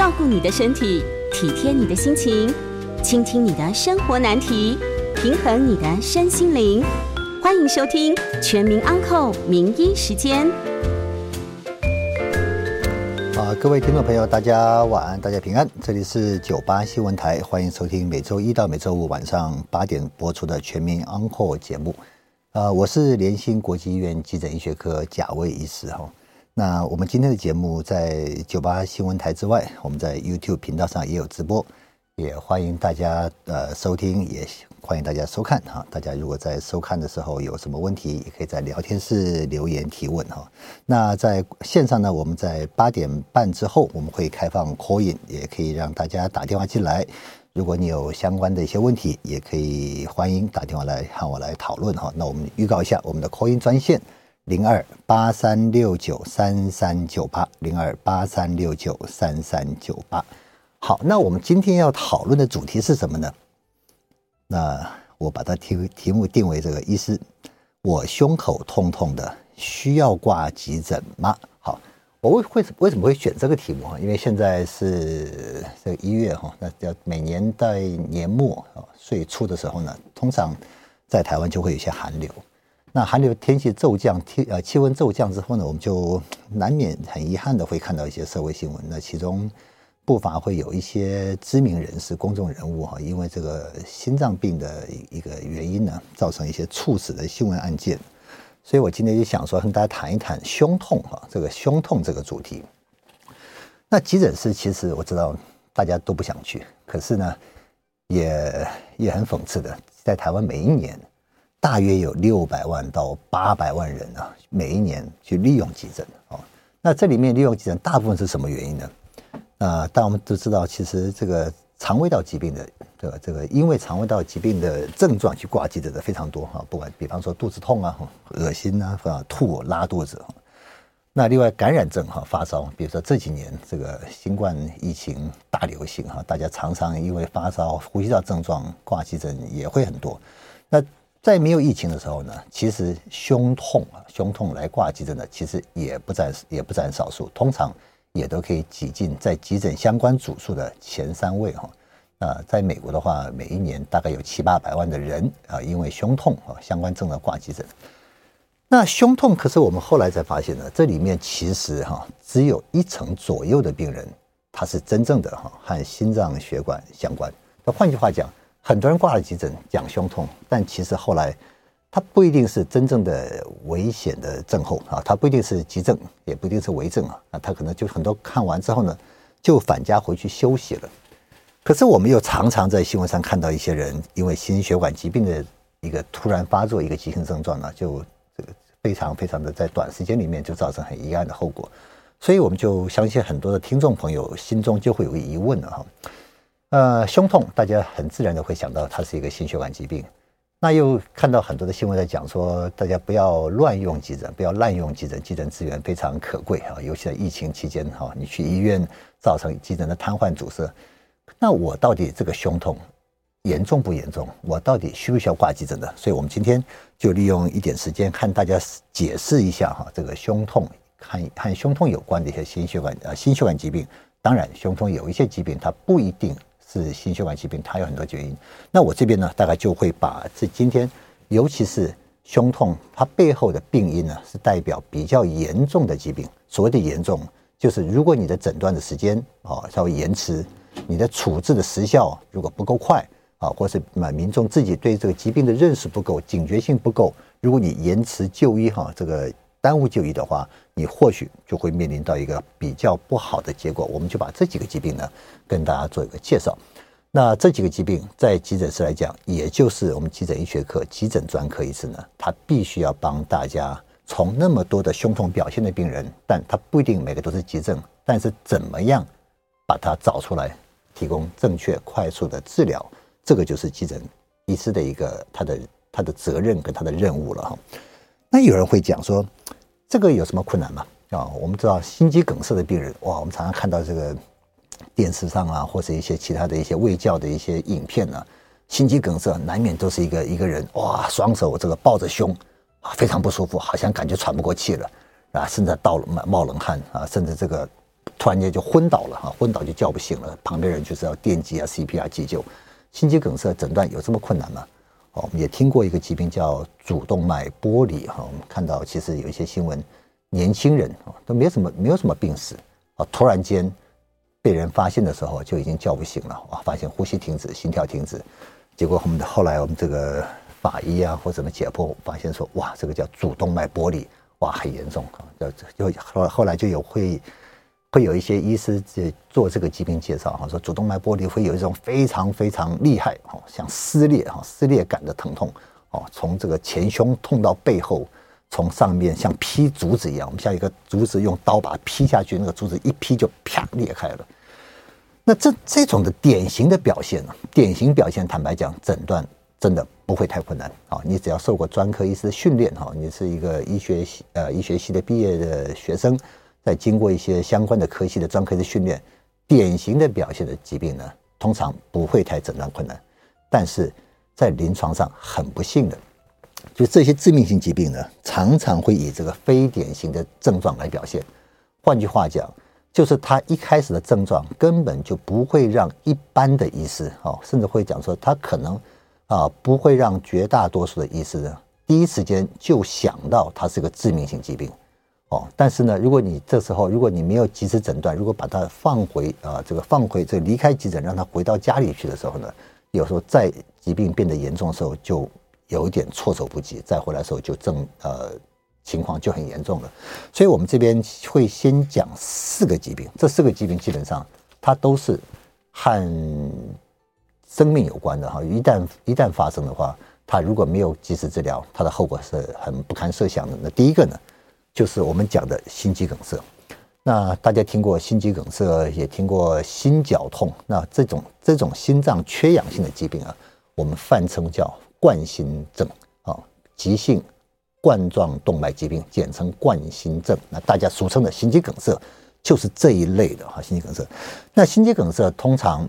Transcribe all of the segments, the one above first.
照顾你的身体，体贴你的心情，倾听你的生活难题，平衡你的身心灵。欢迎收听《全民安扣名医时间》。啊，各位听众朋友，大家晚安，大家平安。这里是九八新闻台，欢迎收听每周一到每周五晚上八点播出的《全民安扣》节目。啊，我是联兴国际医院急诊医学科贾卫医师哈。那我们今天的节目在九八新闻台之外，我们在 YouTube 频道上也有直播，也欢迎大家呃收听，也欢迎大家收看哈。大家如果在收看的时候有什么问题，也可以在聊天室留言提问哈。那在线上呢，我们在八点半之后我们会开放 call in，也可以让大家打电话进来。如果你有相关的一些问题，也可以欢迎打电话来和我来讨论哈。那我们预告一下我们的 call in 专线。零二八三六九三三九八，零二八三六九三三九八。好，那我们今天要讨论的主题是什么呢？那我把它题题目定为这个医师，我胸口痛痛的，需要挂急诊吗？好，我为为什为什么会选这个题目？因为现在是这个一月哈，那要每年在年末啊，岁初的时候呢，通常在台湾就会有一些寒流。那寒流天气骤降，天呃气温骤降之后呢，我们就 难免很遗憾的会看到一些社会新闻。那其中不乏会有一些知名人士、公众人物哈，因为这个心脏病的一个原因呢，造成一些猝死的新闻案件。所以我今天就想说，跟大家谈一谈胸痛哈，这个胸痛这个主题。那急诊室其实我知道大家都不想去，可是呢，也也很讽刺的，在台湾每一年。大约有六百万到八百万人啊，每一年去利用急诊哦。那这里面利用急诊大部分是什么原因呢？啊，但我们都知道，其实这个肠胃道疾病的这个这个，因为肠胃道疾病的症状去挂急诊的非常多哈。不管比方说肚子痛啊、恶心啊、吐、拉肚子。那另外感染症哈，发烧，比如说这几年这个新冠疫情大流行哈，大家常常因为发烧、呼吸道症状挂急诊也会很多。那在没有疫情的时候呢，其实胸痛啊，胸痛来挂急诊的，其实也不占也不占少数，通常也都可以挤进在急诊相关组数的前三位哈。啊，在美国的话，每一年大概有七八百万的人啊，因为胸痛啊相关症的挂急诊。那胸痛可是我们后来才发现呢，这里面其实哈只有一成左右的病人，他是真正的哈和心脏血管相关。那换句话讲。很多人挂了急诊讲胸痛，但其实后来他不一定是真正的危险的症候啊，他不一定是急症，也不一定是危症啊，那他可能就很多看完之后呢，就返家回去休息了。可是我们又常常在新闻上看到一些人因为心血管疾病的一个突然发作，一个急性症状呢，就这个非常非常的在短时间里面就造成很遗憾的后果，所以我们就相信很多的听众朋友心中就会有个疑问了哈。呃，胸痛，大家很自然的会想到它是一个心血管疾病。那又看到很多的新闻在讲说，大家不要乱用急诊，不要滥用急诊，急诊资源非常可贵啊，尤其在疫情期间哈，你去医院造成急诊的瘫痪阻塞。那我到底这个胸痛严重不严重？我到底需不需要挂急诊的？所以我们今天就利用一点时间，看大家解释一下哈，这个胸痛和和胸痛有关的一些心血管呃心血管疾病。当然，胸痛有一些疾病它不一定。是心血管疾病，它有很多原因。那我这边呢，大概就会把这今天，尤其是胸痛，它背后的病因呢，是代表比较严重的疾病。所谓的严重，就是如果你的诊断的时间啊稍微延迟，你的处置的时效如果不够快啊，或是民众自己对这个疾病的认识不够、警觉性不够，如果你延迟就医哈，这个。耽误就医的话，你或许就会面临到一个比较不好的结果。我们就把这几个疾病呢，跟大家做一个介绍。那这几个疾病在急诊室来讲，也就是我们急诊医学科急诊专科医师呢，他必须要帮大家从那么多的胸痛表现的病人，但他不一定每个都是急症，但是怎么样把它找出来，提供正确快速的治疗，这个就是急诊医师的一个他的他的责任跟他的任务了哈。那有人会讲说，这个有什么困难吗？啊，我们知道心肌梗塞的病人，哇，我们常常看到这个电视上啊，或者一些其他的一些卫教的一些影片呢、心肌梗塞难免都是一个一个人哇，双手这个抱着胸啊，非常不舒服，好像感觉喘不过气了。啊，甚至到了冒冒冷汗啊，甚至这个突然间就昏倒了啊，昏倒就叫不醒了，旁边人就是要电击啊、CPR 急救。心肌梗塞诊断有这么困难吗？哦，我们也听过一个疾病叫主动脉剥离哈，我们看到其实有一些新闻，年轻人啊都没有什么没有什么病史啊，突然间被人发现的时候就已经叫不醒了啊，发现呼吸停止、心跳停止，结果我们的后来我们这个法医啊或怎么解剖发现说哇，这个叫主动脉剥离。哇，很严重啊！就就后后来就有会会有一些医师在做这个疾病介绍哈，说主动脉剥离会有一种非常非常厉害哦，像撕裂哈撕裂感的疼痛哦，从这个前胸痛到背后，从上面像劈竹子一样，我们像一个竹子用刀把它劈下去，那个竹子一劈就啪裂开了。那这这种的典型的表现呢，典型表现，坦白讲，诊断。真的不会太困难啊！你只要受过专科医师的训练哈，你是一个医学系呃医学系的毕业的学生，在经过一些相关的科系的专科的训练，典型的表现的疾病呢，通常不会太诊断困难。但是在临床上很不幸的，就这些致命性疾病呢，常常会以这个非典型的症状来表现。换句话讲，就是他一开始的症状根本就不会让一般的医师哦，甚至会讲说他可能。啊，不会让绝大多数的医师呢，第一时间就想到它是个致命性疾病，哦。但是呢，如果你这时候如果你没有及时诊断，如果把它放回啊，这个放回这离开急诊，让他回到家里去的时候呢，有时候在疾病变得严重的时候，就有一点措手不及，再回来的时候就正呃情况就很严重了。所以我们这边会先讲四个疾病，这四个疾病基本上它都是和。生命有关的哈，一旦一旦发生的话，他如果没有及时治疗，他的后果是很不堪设想的。那第一个呢，就是我们讲的心肌梗塞。那大家听过心肌梗塞，也听过心绞痛。那这种这种心脏缺氧性的疾病啊，我们泛称叫冠心症啊，急性冠状动脉疾病，简称冠心症。那大家俗称的心肌梗塞，就是这一类的哈，心肌梗塞。那心肌梗塞通常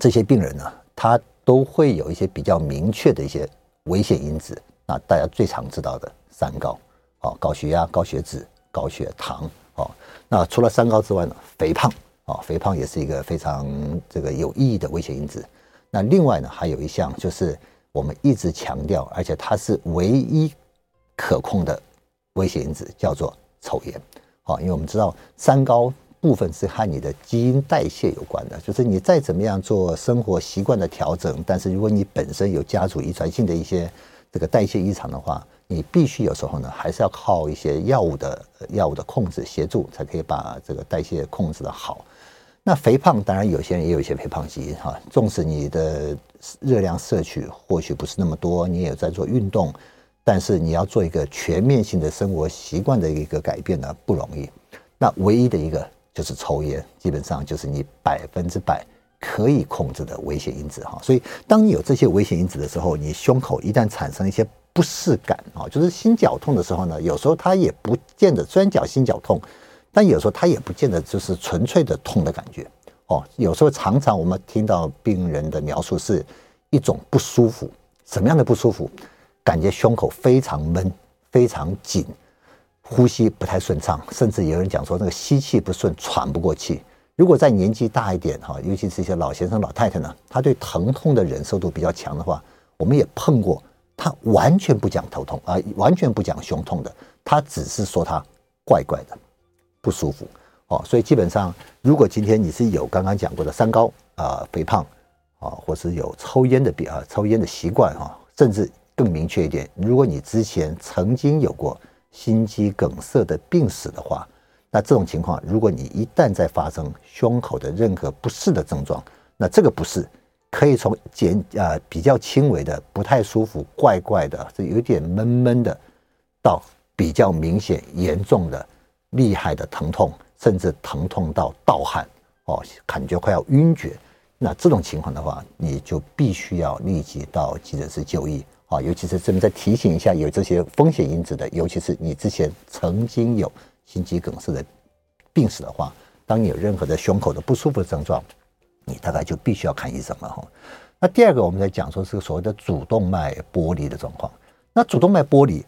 这些病人呢，他都会有一些比较明确的一些危险因子，那大家最常知道的三高，哦，高血压、高血脂、高血糖，哦，那除了三高之外呢，肥胖，哦，肥胖也是一个非常这个有意义的危险因子。那另外呢，还有一项就是我们一直强调，而且它是唯一可控的危险因子，叫做抽烟，哦，因为我们知道三高。部分是和你的基因代谢有关的，就是你再怎么样做生活习惯的调整，但是如果你本身有家族遗传性的一些这个代谢异常的话，你必须有时候呢，还是要靠一些药物的药物的控制协助，才可以把这个代谢控制得好。那肥胖当然有些人也有一些肥胖基因哈，纵使你的热量摄取或许不是那么多，你也在做运动，但是你要做一个全面性的生活习惯的一个改变呢，不容易。那唯一的一个。就是抽烟，基本上就是你百分之百可以控制的危险因子哈。所以，当你有这些危险因子的时候，你胸口一旦产生一些不适感啊，就是心绞痛的时候呢，有时候它也不见得，虽然叫心绞痛，但有时候它也不见得就是纯粹的痛的感觉哦。有时候常常我们听到病人的描述是一种不舒服，什么样的不舒服？感觉胸口非常闷，非常紧。呼吸不太顺畅，甚至有人讲说那个吸气不顺，喘不过气。如果在年纪大一点哈，尤其是一些老先生、老太太呢，他对疼痛的忍受度比较强的话，我们也碰过，他完全不讲头痛啊，完全不讲胸痛的，他只是说他怪怪的不舒服哦。所以基本上，如果今天你是有刚刚讲过的三高啊、肥胖啊，或是有抽烟的病啊、抽烟的习惯哈，甚至更明确一点，如果你之前曾经有过。心肌梗塞的病史的话，那这种情况，如果你一旦再发生胸口的任何不适的症状，那这个不适可以从简啊比较轻微的不太舒服、怪怪的、是有点闷闷的，到比较明显严重的、厉害的疼痛，甚至疼痛到盗汗哦，感觉快要晕厥。那这种情况的话，你就必须要立即到急诊室就医啊。尤其是这边再提醒一下，有这些风险因子的，尤其是你之前曾经有心肌梗塞的病史的话，当你有任何的胸口的不舒服症状，你大概就必须要看医生了哈。那第二个，我们在讲说是所谓的主动脉剥离的状况。那主动脉剥离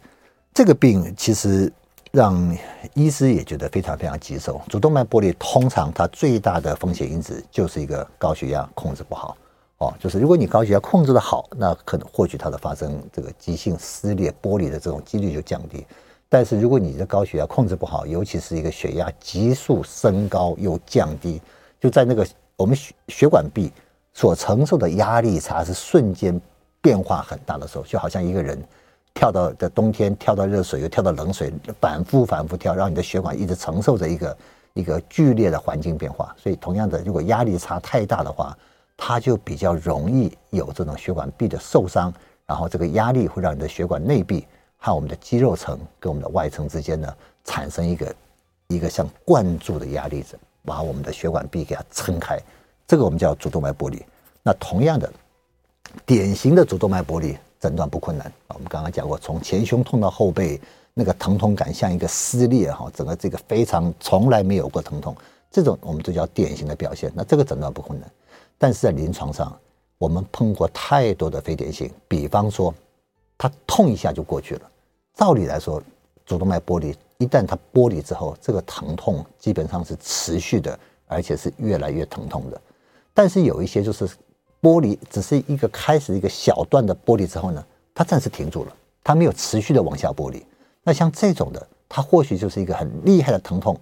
这个病，其实让医师也觉得非常非常棘手。主动脉剥离通常它最大的风险因子就是一个高血压控制不好哦，就是如果你高血压控制的好，那可能或许它的发生这个急性撕裂剥离的这种几率就降低。但是如果你的高血压控制不好，尤其是一个血压急速升高又降低，就在那个我们血血管壁。所承受的压力差是瞬间变化很大的时候，就好像一个人跳到的冬天跳到热水又跳到冷水，反复反复跳，让你的血管一直承受着一个一个剧烈的环境变化。所以，同样的，如果压力差太大的话，它就比较容易有这种血管壁的受伤，然后这个压力会让你的血管内壁和我们的肌肉层跟我们的外层之间呢产生一个一个像灌注的压力，把我们的血管壁给它撑开。这个我们叫主动脉剥离。那同样的，典型的主动脉剥离诊断不困难。我们刚刚讲过，从前胸痛到后背，那个疼痛感像一个撕裂哈，整个这个非常从来没有过疼痛，这种我们就叫典型的表现。那这个诊断不困难。但是在临床上，我们碰过太多的非典型，比方说，它痛一下就过去了。照理来说，主动脉剥离一旦它剥离之后，这个疼痛基本上是持续的，而且是越来越疼痛的。但是有一些就是剥离，只是一个开始一个小段的剥离之后呢，它暂时停住了，它没有持续的往下剥离。那像这种的，它或许就是一个很厉害的疼痛，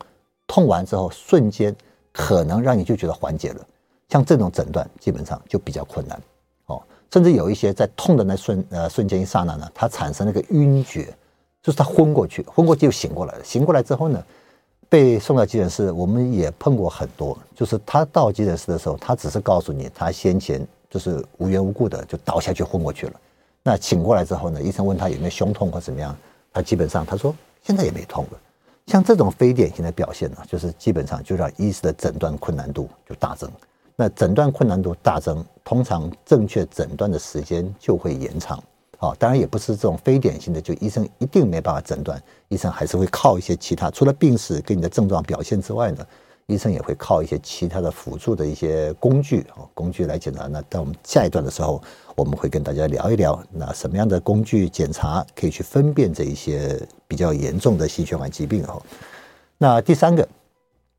痛完之后瞬间可能让你就觉得缓解了。像这种诊断基本上就比较困难哦，甚至有一些在痛的那瞬呃瞬间一刹那呢，它产生了一个晕厥，就是他昏过去，昏过去又醒过来了，醒过来之后呢。被送到急诊室，我们也碰过很多。就是他到急诊室的时候，他只是告诉你，他先前就是无缘无故的就倒下去昏过去了。那醒过来之后呢，医生问他有没有胸痛或怎么样，他基本上他说现在也没痛了。像这种非典型的表现呢，就是基本上就让医师的诊断困难度就大增。那诊断困难度大增，通常正确诊断的时间就会延长。好，当然也不是这种非典型的，就医生一定没办法诊断，医生还是会靠一些其他，除了病史跟你的症状表现之外呢，医生也会靠一些其他的辅助的一些工具啊，工具来检查。那到我们下一段的时候，我们会跟大家聊一聊，那什么样的工具检查可以去分辨这一些比较严重的心血管疾病哦。那第三个，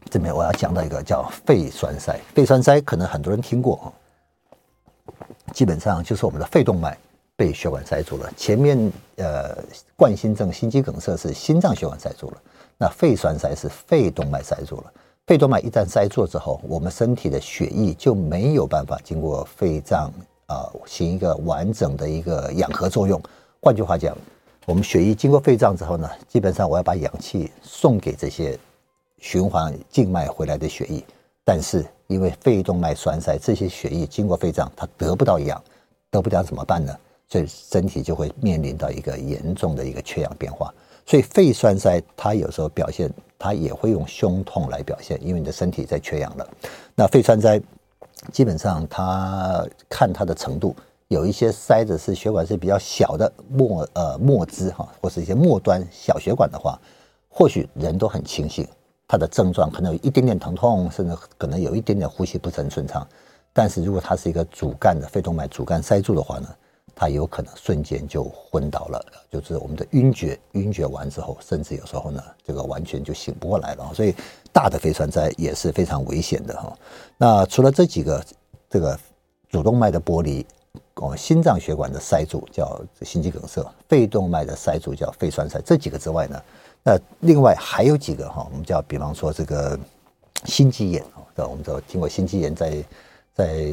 这边我要讲到一个叫肺栓塞，肺栓塞可能很多人听过啊，基本上就是我们的肺动脉。被血管塞住了，前面呃冠心症、心肌梗塞是心脏血管塞住了，那肺栓塞是肺动脉塞住了。肺动脉一旦塞住之后，我们身体的血液就没有办法经过肺脏啊、行一个完整的一个氧合作用。换句话讲，我们血液经过肺脏之后呢，基本上我要把氧气送给这些循环静脉回来的血液，但是因为肺动脉栓塞，这些血液经过肺脏，它得不到氧，得不到怎么办呢？所以身体就会面临到一个严重的一个缺氧变化，所以肺栓塞它有时候表现，它也会用胸痛来表现，因为你的身体在缺氧了。那肺栓塞基本上它看它的程度，有一些塞子是血管是比较小的末呃末支哈，或是一些末端小血管的话，或许人都很清醒，它的症状可能有一点点疼痛，甚至可能有一点点呼吸不是很顺畅。但是如果它是一个主干的肺动脉主干塞住的话呢，他有可能瞬间就昏倒了，就是我们的晕厥，晕厥完之后，甚至有时候呢，这个完全就醒不过来了。所以大的肺栓塞也是非常危险的哈。那除了这几个，这个主动脉的剥离，哦，心脏血管的塞住叫心肌梗塞，肺动脉的塞住叫肺栓塞，这几个之外呢，那另外还有几个哈，我们叫比方说这个心肌炎啊，我们都听过心肌炎在。在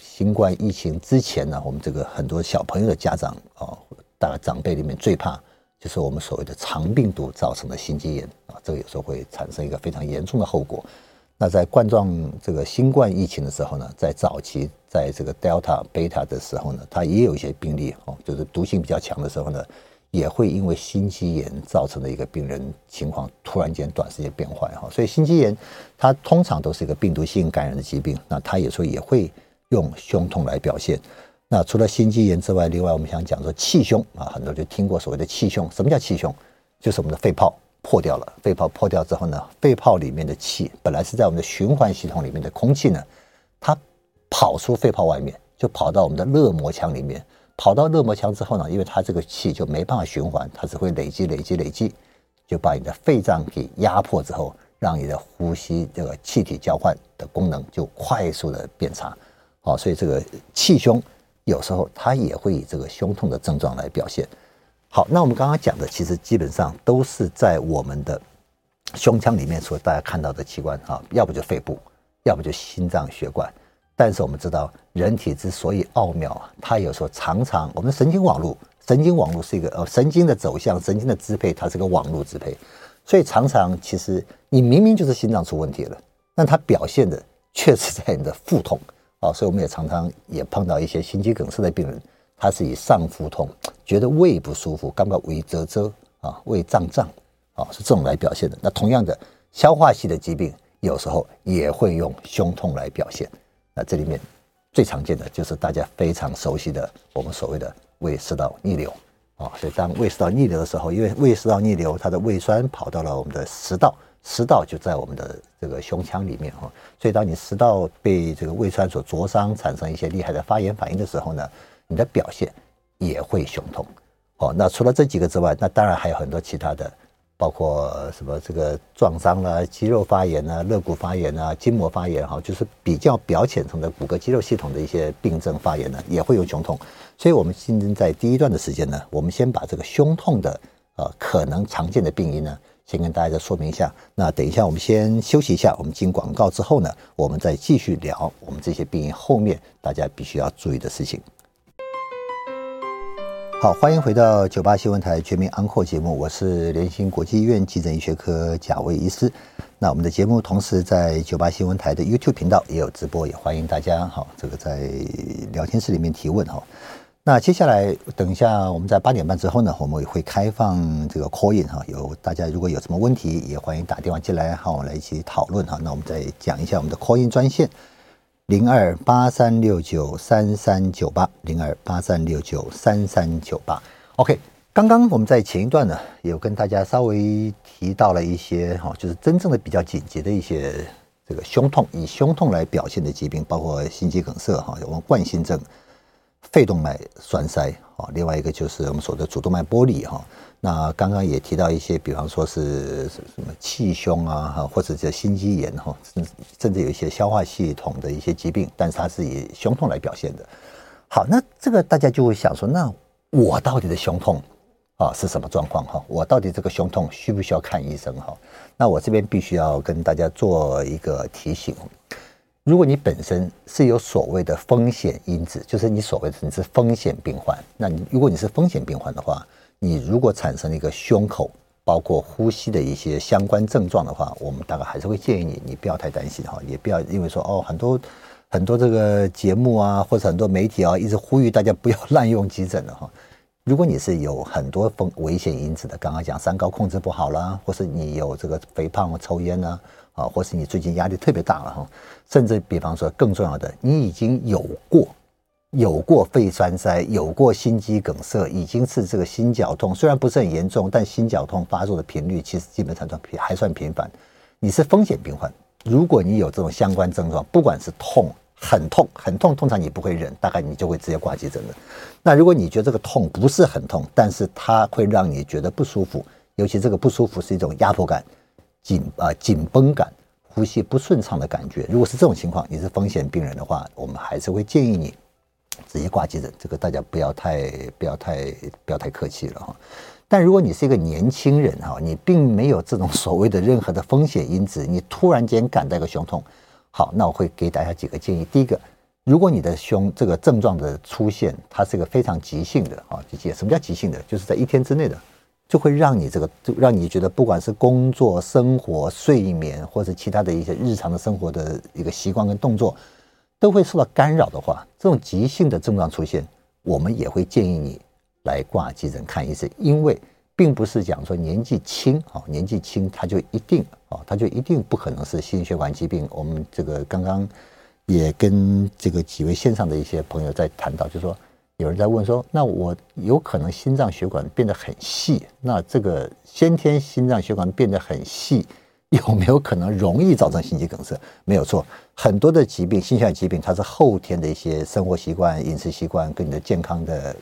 新冠疫情之前呢，我们这个很多小朋友的家长啊，大概长辈里面最怕就是我们所谓的肠病毒造成的心肌炎啊，这个有时候会产生一个非常严重的后果。那在冠状这个新冠疫情的时候呢，在早期，在这个 Delta、Beta 的时候呢，它也有一些病例哦，就是毒性比较强的时候呢，也会因为心肌炎造成的一个病人情况突然间短时间变坏哈。所以心肌炎它通常都是一个病毒性感染的疾病，那它有时候也会用胸痛来表现。那除了心肌炎之外，另外我们想讲说气胸啊，很多就听过所谓的气胸。什么叫气胸？就是我们的肺泡破掉了。肺泡破掉之后呢，肺泡里面的气本来是在我们的循环系统里面的空气呢，它跑出肺泡外面，就跑到我们的肋膜腔里面。跑到肋膜腔之后呢，因为它这个气就没办法循环，它只会累积、累积、累积，就把你的肺脏给压迫之后，让你的呼吸这个气体交换的功能就快速的变差。好，所以这个气胸。有时候它也会以这个胸痛的症状来表现。好，那我们刚刚讲的其实基本上都是在我们的胸腔里面，所大家看到的器官啊，要不就肺部，要不就心脏血管。但是我们知道，人体之所以奥妙啊，它有时候常常我们神经网络，神经网络是一个呃神经的走向，神经的支配，它是个网络支配，所以常常其实你明明就是心脏出问题了，但它表现的确实在你的腹痛。啊，所以我们也常常也碰到一些心肌梗塞的病人，他是以上腹痛，觉得胃不舒服，感觉胃诌诌啊，胃胀胀啊，是这种来表现的。那同样的，消化系的疾病有时候也会用胸痛来表现。那这里面最常见的就是大家非常熟悉的我们所谓的胃食道逆流啊。所以当胃食道逆流的时候，因为胃食道逆流，它的胃酸跑到了我们的食道。食道就在我们的这个胸腔里面哈，所以当你食道被这个胃酸所灼伤，产生一些厉害的发炎反应的时候呢，你的表现也会胸痛。哦，那除了这几个之外，那当然还有很多其他的，包括什么这个撞伤啦、肌肉发炎啊、肋骨发炎啊、筋膜发炎哈，就是比较表浅层的骨骼肌肉系统的一些病症发炎呢，也会有胸痛。所以我们今天在第一段的时间呢，我们先把这个胸痛的呃可能常见的病因呢。先跟大家再说明一下，那等一下我们先休息一下，我们进广告之后呢，我们再继续聊我们这些病因后面大家必须要注意的事情。好，欢迎回到九八新闻台全民安扣节目，我是联兴国际医院急诊医学科贾维医师。那我们的节目同时在九八新闻台的 YouTube 频道也有直播，也欢迎大家哈，这个在聊天室里面提问哈。那接下来，等一下，我们在八点半之后呢，我们也会开放这个 call in 哈，有大家如果有什么问题，也欢迎打电话进来，好，我们来一起讨论哈。那我们再讲一下我们的 call in 专线：零二八三六九三三九八，零二八三六九三三九八。OK，刚刚我们在前一段呢，有跟大家稍微提到了一些哈，就是真正的比较紧急的一些这个胸痛，以胸痛来表现的疾病，包括心肌梗塞哈，我们冠心症。肺动脉栓塞啊，另外一个就是我们说的主动脉剥离哈。那刚刚也提到一些，比方说是什么气胸啊，哈，或者叫心肌炎哈，甚甚至有一些消化系统的一些疾病，但是它是以胸痛来表现的。好，那这个大家就会想说，那我到底的胸痛啊是什么状况哈？我到底这个胸痛需不需要看医生哈？那我这边必须要跟大家做一个提醒。如果你本身是有所谓的风险因子，就是你所谓的你是风险病患，那你如果你是风险病患的话，你如果产生了一个胸口包括呼吸的一些相关症状的话，我们大概还是会建议你，你不要太担心哈，也不要因为说哦很多很多这个节目啊或者很多媒体啊一直呼吁大家不要滥用急诊的哈。如果你是有很多风危险因子的，刚刚讲三高控制不好啦，或是你有这个肥胖、抽烟呢？啊，或是你最近压力特别大了哈，甚至比方说更重要的，你已经有过有过肺栓塞，有过心肌梗塞，已经是这个心绞痛，虽然不是很严重，但心绞痛发作的频率其实基本上都还算频繁。你是风险病患，如果你有这种相关症状，不管是痛很痛很痛，通常你不会忍，大概你就会直接挂急诊了。那如果你觉得这个痛不是很痛，但是它会让你觉得不舒服，尤其这个不舒服是一种压迫感。紧啊，紧绷感，呼吸不顺畅的感觉。如果是这种情况，你是风险病人的话，我们还是会建议你直接挂急诊。这个大家不要太不要太不要太客气了哈。但如果你是一个年轻人哈，你并没有这种所谓的任何的风险因子，你突然间感到一个胸痛，好，那我会给大家几个建议。第一个，如果你的胸这个症状的出现，它是一个非常急性的啊，急性什么叫急性的？就是在一天之内的。就会让你这个，就让你觉得，不管是工作、生活、睡眠，或者其他的一些日常的生活的一个习惯跟动作，都会受到干扰的话，这种急性的症状出现，我们也会建议你来挂急诊看医生，因为并不是讲说年纪轻啊，年纪轻他就一定啊，他就一定不可能是心血管疾病。我们这个刚刚也跟这个几位线上的一些朋友在谈到，就是说有人在问说，那我有可能心脏血管变得很细，那这个先天心脏血管变得很细，有没有可能容易造成心肌梗塞？没有错，很多的疾病，心血管疾病，它是后天的一些生活习惯、饮食习惯跟你的健康的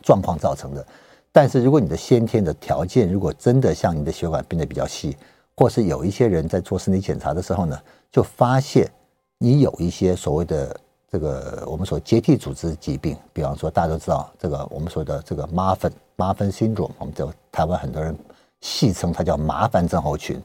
状况造成的。但是如果你的先天的条件，如果真的像你的血管变得比较细，或是有一些人在做身体检查的时候呢，就发现你有一些所谓的这个我们所结缔组织疾病，比方说大家都知道这个我们说的这个麻烦麻烦 syndrome，我们在台湾很多人戏称它叫麻烦症候群。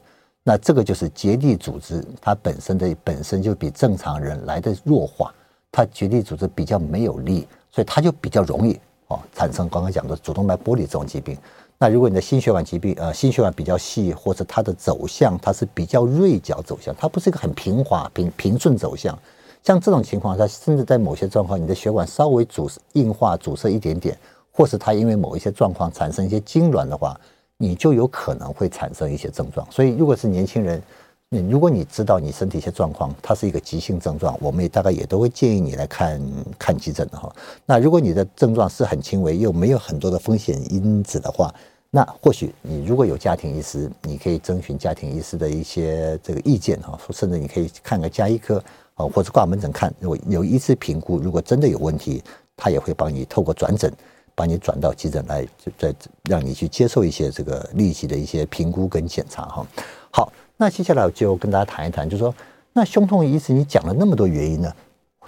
那这个就是结缔组织，它本身的本身就比正常人来的弱化，它结缔组织比较没有力，所以它就比较容易哦产生刚刚讲的主动脉剥离这种疾病。那如果你的心血管疾病，呃，心血管比较细，或者它的走向它是比较锐角走向，它不是一个很平滑平平顺走向，像这种情况，它甚至在某些状况，你的血管稍微阻硬化阻塞一点点，或是它因为某一些状况产生一些痉挛的话。你就有可能会产生一些症状，所以如果是年轻人，你如果你知道你身体一些状况，它是一个急性症状，我们也大概也都会建议你来看看急诊的哈。那如果你的症状是很轻微，又没有很多的风险因子的话，那或许你如果有家庭医师，你可以征询家庭医师的一些这个意见哈，甚至你可以看个家医科啊，或者挂门诊看，如果有医师评估，如果真的有问题，他也会帮你透过转诊。把你转到急诊来，就再让你去接受一些这个立即的一些评估跟检查哈。好，那接下来我就跟大家谈一谈，就说，那胸痛医师你讲了那么多原因呢，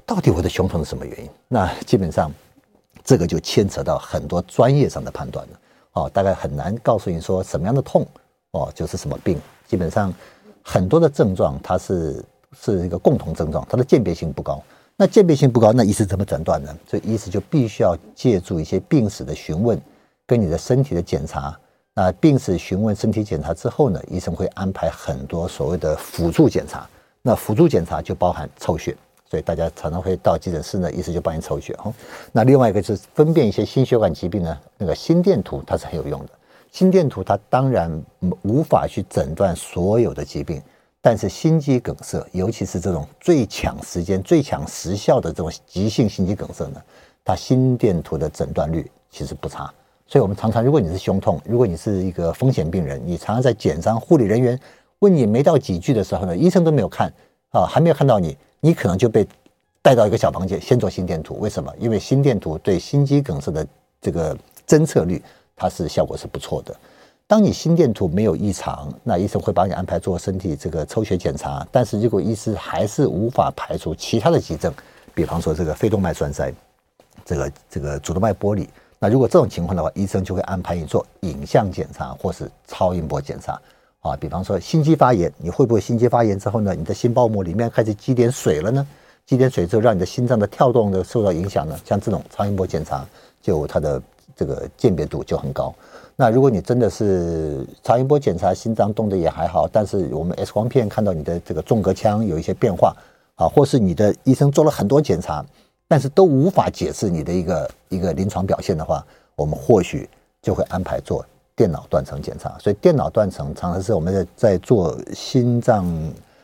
到底我的胸痛是什么原因？那基本上这个就牵扯到很多专业上的判断了。哦，大概很难告诉你说什么样的痛哦就是什么病。基本上很多的症状它是是一个共同症状，它的鉴别性不高。那鉴别性不高，那医师怎么诊断呢？所以医师就必须要借助一些病史的询问，跟你的身体的检查。那病史询问、身体检查之后呢，医生会安排很多所谓的辅助检查。那辅助检查就包含抽血，所以大家常常会到急诊室呢，医生就帮你抽血哦。那另外一个是分辨一些心血管疾病呢，那个心电图它是很有用的。心电图它当然无法去诊断所有的疾病。但是心肌梗塞，尤其是这种最抢时间、最抢时效的这种急性心肌梗塞呢，它心电图的诊断率其实不差。所以，我们常常，如果你是胸痛，如果你是一个风险病人，你常常在检伤护理人员问你没到几句的时候呢，医生都没有看啊，还没有看到你，你可能就被带到一个小房间，先做心电图。为什么？因为心电图对心肌梗塞的这个侦测率，它是效果是不错的。当你心电图没有异常，那医生会帮你安排做身体这个抽血检查。但是如果医师还是无法排除其他的急症，比方说这个肺动脉栓塞，这个这个主动脉剥离，那如果这种情况的话，医生就会安排你做影像检查或是超音波检查啊。比方说心肌发炎，你会不会心肌发炎之后呢，你的心包膜里面开始积点水了呢？积点水之后，让你的心脏的跳动的受到影响呢？像这种超音波检查，就它的这个鉴别度就很高。那如果你真的是超音波检查，心脏动的也还好，但是我们 X 光片看到你的这个纵隔腔有一些变化啊，或是你的医生做了很多检查，但是都无法解释你的一个一个临床表现的话，我们或许就会安排做电脑断层检查。所以电脑断层常常是我们在在做心脏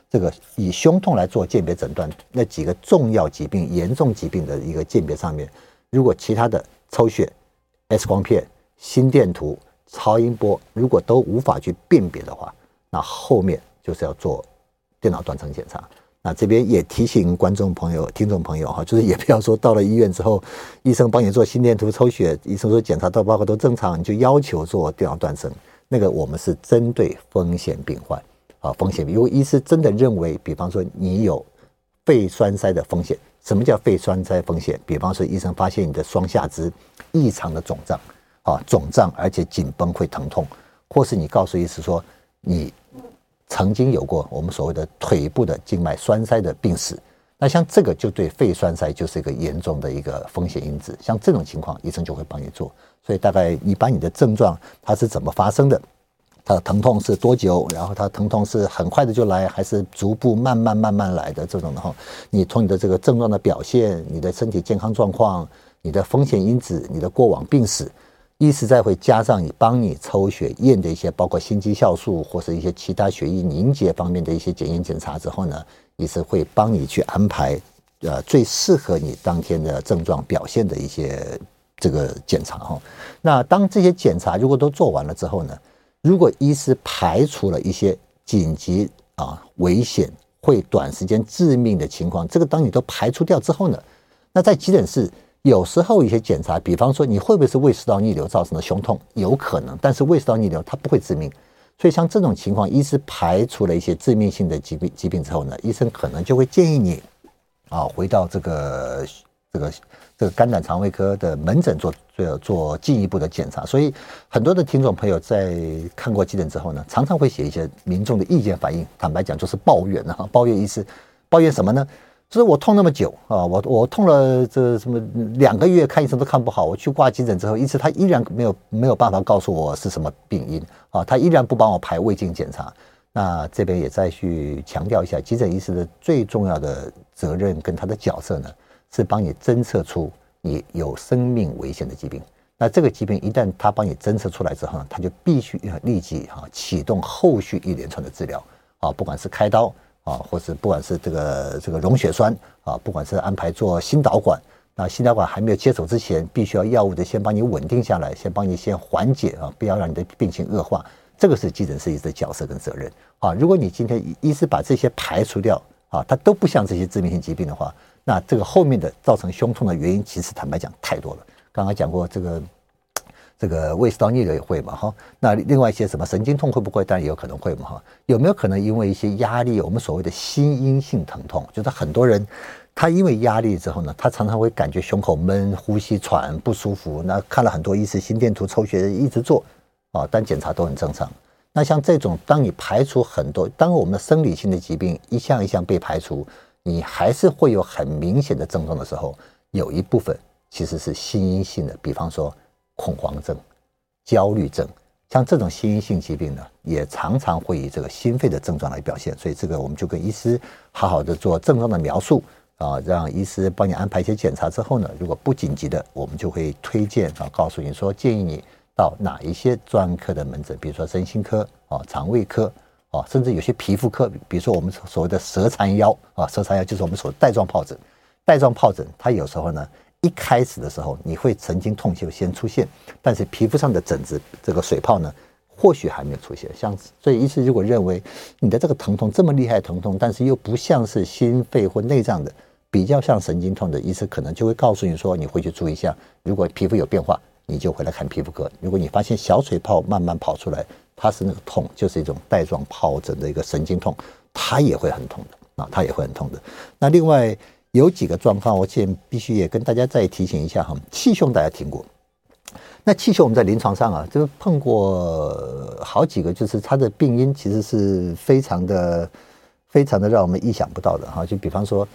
这个以胸痛来做鉴别诊断那几个重要疾病、严重疾病的一个鉴别上面，如果其他的抽血、X 光片、心电图。超音波如果都无法去辨别的话，那后面就是要做电脑断层检查。那这边也提醒观众朋友、听众朋友哈，就是也不要说到了医院之后，医生帮你做心电图、抽血，医生说检查到报告都正常，你就要求做电脑断层。那个我们是针对风险病患啊，风险病。如果医师真的认为，比方说你有肺栓塞的风险，什么叫肺栓塞风险？比方说医生发现你的双下肢异常的肿胀。啊，肿胀而且紧绷会疼痛，或是你告诉医师说你曾经有过我们所谓的腿部的静脉栓塞的病史，那像这个就对肺栓塞就是一个严重的一个风险因子。像这种情况，医生就会帮你做。所以大概你把你的症状它是怎么发生的，它的疼痛是多久，然后它疼痛是很快的就来，还是逐步慢慢慢慢来的这种的话，你从你的这个症状的表现、你的身体健康状况、你的风险因子、你的过往病史。医师再会加上你帮你抽血验的一些，包括心肌酵素或是一些其他血液凝结方面的一些检验检查之后呢，医师会帮你去安排，呃，最适合你当天的症状表现的一些这个检查哈。那当这些检查如果都做完了之后呢，如果医师排除了一些紧急啊危险会短时间致命的情况，这个当你都排除掉之后呢，那在急诊室。有时候一些检查，比方说你会不会是胃食道逆流造成的胸痛，有可能，但是胃食道逆流它不会致命，所以像这种情况，医师排除了一些致命性的疾病疾病之后呢，医生可能就会建议你啊回到这个这个这个肝胆肠胃科的门诊做做做进一步的检查。所以很多的听众朋友在看过急诊之后呢，常常会写一些民众的意见反应，坦白讲就是抱怨啊，抱怨医师，抱怨什么呢？就是我痛那么久啊，我我痛了这什么两个月看医生都看不好，我去挂急诊之后，医生他依然没有没有办法告诉我是什么病因啊，他依然不帮我排胃镜检查。那这边也再去强调一下，急诊医师的最重要的责任跟他的角色呢，是帮你侦测出你有生命危险的疾病。那这个疾病一旦他帮你侦测出来之后呢，他就必须立即哈启动后续一连串的治疗啊，不管是开刀。啊，或是不管是这个这个溶血栓啊，不管是安排做心导管，那心导管还没有接手之前，必须要药物的先帮你稳定下来，先帮你先缓解啊，不要让你的病情恶化。这个是急诊室医的角色跟责任啊。如果你今天医师把这些排除掉啊，它都不像这些致命性疾病的话，那这个后面的造成胸痛的原因，其实坦白讲太多了。刚刚讲过这个。这个胃食道逆流也会嘛哈，那另外一些什么神经痛会不会？当然也有可能会嘛哈。有没有可能因为一些压力，我们所谓的心因性疼痛，就是很多人他因为压力之后呢，他常常会感觉胸口闷、呼吸喘不舒服。那看了很多医师，心电图、抽血一直做啊，但检查都很正常。那像这种，当你排除很多，当我们的生理性的疾病一项一项被排除，你还是会有很明显的症状的时候，有一部分其实是心因性的，比方说。恐慌症、焦虑症，像这种心因性疾病呢，也常常会以这个心肺的症状来表现。所以这个我们就跟医师好好的做症状的描述啊，让医师帮你安排一些检查之后呢，如果不紧急的，我们就会推荐啊，告诉你说建议你到哪一些专科的门诊，比如说身心科啊、肠胃科啊，甚至有些皮肤科，比如说我们所谓的蛇缠腰啊，蛇缠腰就是我们所谓带状疱疹，带状疱疹它有时候呢。一开始的时候，你会神经痛就先出现，但是皮肤上的疹子、这个水泡呢，或许还没有出现。像所以，医师如果认为你的这个疼痛这么厉害疼痛，但是又不像是心肺或内脏的，比较像神经痛的，医师可能就会告诉你说，你回去注意一下。如果皮肤有变化，你就回来看皮肤科。如果你发现小水泡慢慢跑出来，它是那个痛，就是一种带状疱疹的一个神经痛，它也会很痛的啊，它也会很痛的。那另外。有几个状况，我现必须也跟大家再提醒一下哈。气胸大家听过，那气胸我们在临床上啊，就碰过好几个，就是它的病因其实是非常的、非常的让我们意想不到的哈。就比方说，